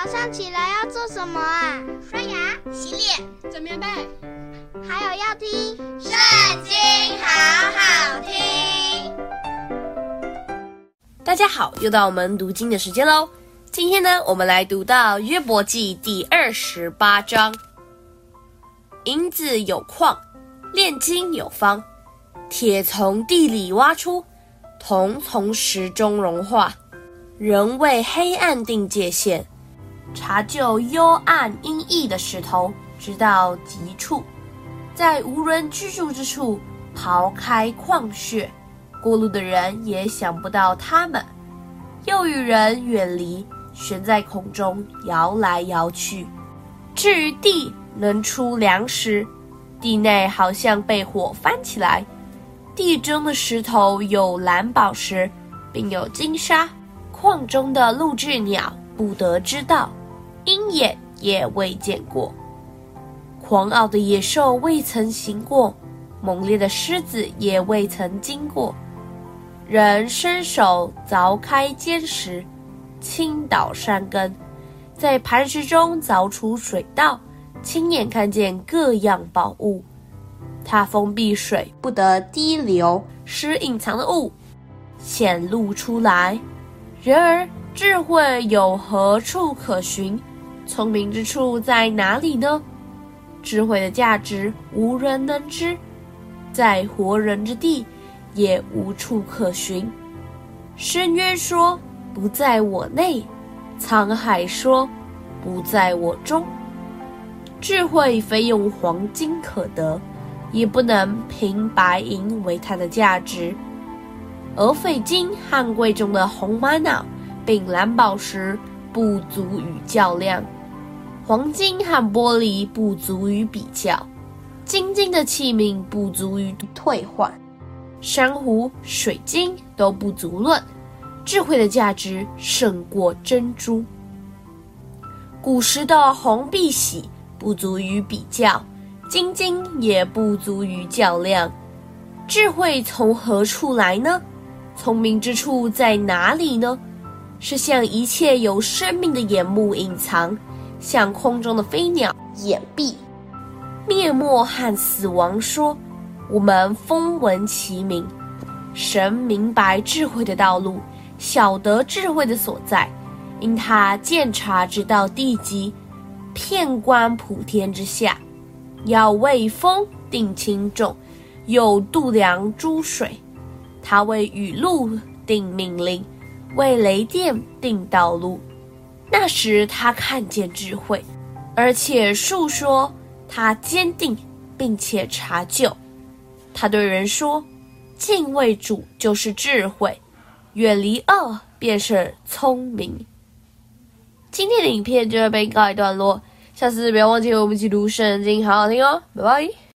早上起来要做什么啊？刷牙、洗脸、整棉被，还有要听《圣经》，好好听。大家好，又到我们读经的时间喽。今天呢，我们来读到约伯记第二十八章。银子有矿，炼金有方，铁从地里挖出，铜从石中融化。人为黑暗定界限。查就幽暗阴翳的石头，直到极处，在无人居住之处刨开矿穴，过路的人也想不到他们，又与人远离，悬在空中摇来摇去。至于地能出粮食，地内好像被火翻起来，地中的石头有蓝宝石，并有金沙，矿中的陆雉鸟不得知道。眼也未见过，狂傲的野兽未曾行过，猛烈的狮子也未曾经过。人伸手凿开坚石，倾倒山根，在磐石中凿出水道，亲眼看见各样宝物。他封闭水，不得滴流，使隐藏的物显露出来。然而智慧有何处可寻？聪明之处在哪里呢？智慧的价值无人能知，在活人之地也无处可寻。深渊说：“不在我内。”沧海说：“不在我中。”智慧非用黄金可得，也不能凭白银为它的价值。而费金汉贵重的红玛瑙，并蓝宝石不足与较量。黄金和玻璃不足于比较，精金的器皿不足于退换，珊瑚、水晶都不足论。智慧的价值胜过珍珠。古时的红碧玺不足于比较，晶晶也不足于较量。智慧从何处来呢？聪明之处在哪里呢？是向一切有生命的眼目隐藏。向空中的飞鸟掩蔽，灭没和死亡说：“我们风闻其名。”神明白智慧的道路，晓得智慧的所在，因他鉴察直到地极，遍观普天之下。要为风定轻重，又度量诸水。他为雨露定命令，为雷电定道路。那时他看见智慧，而且述说他坚定，并且查究。他对人说：“敬畏主就是智慧，远离恶便是聪明。”今天的影片就要被告一段落，下次不要忘记我们一起读圣经，好好听哦，拜拜。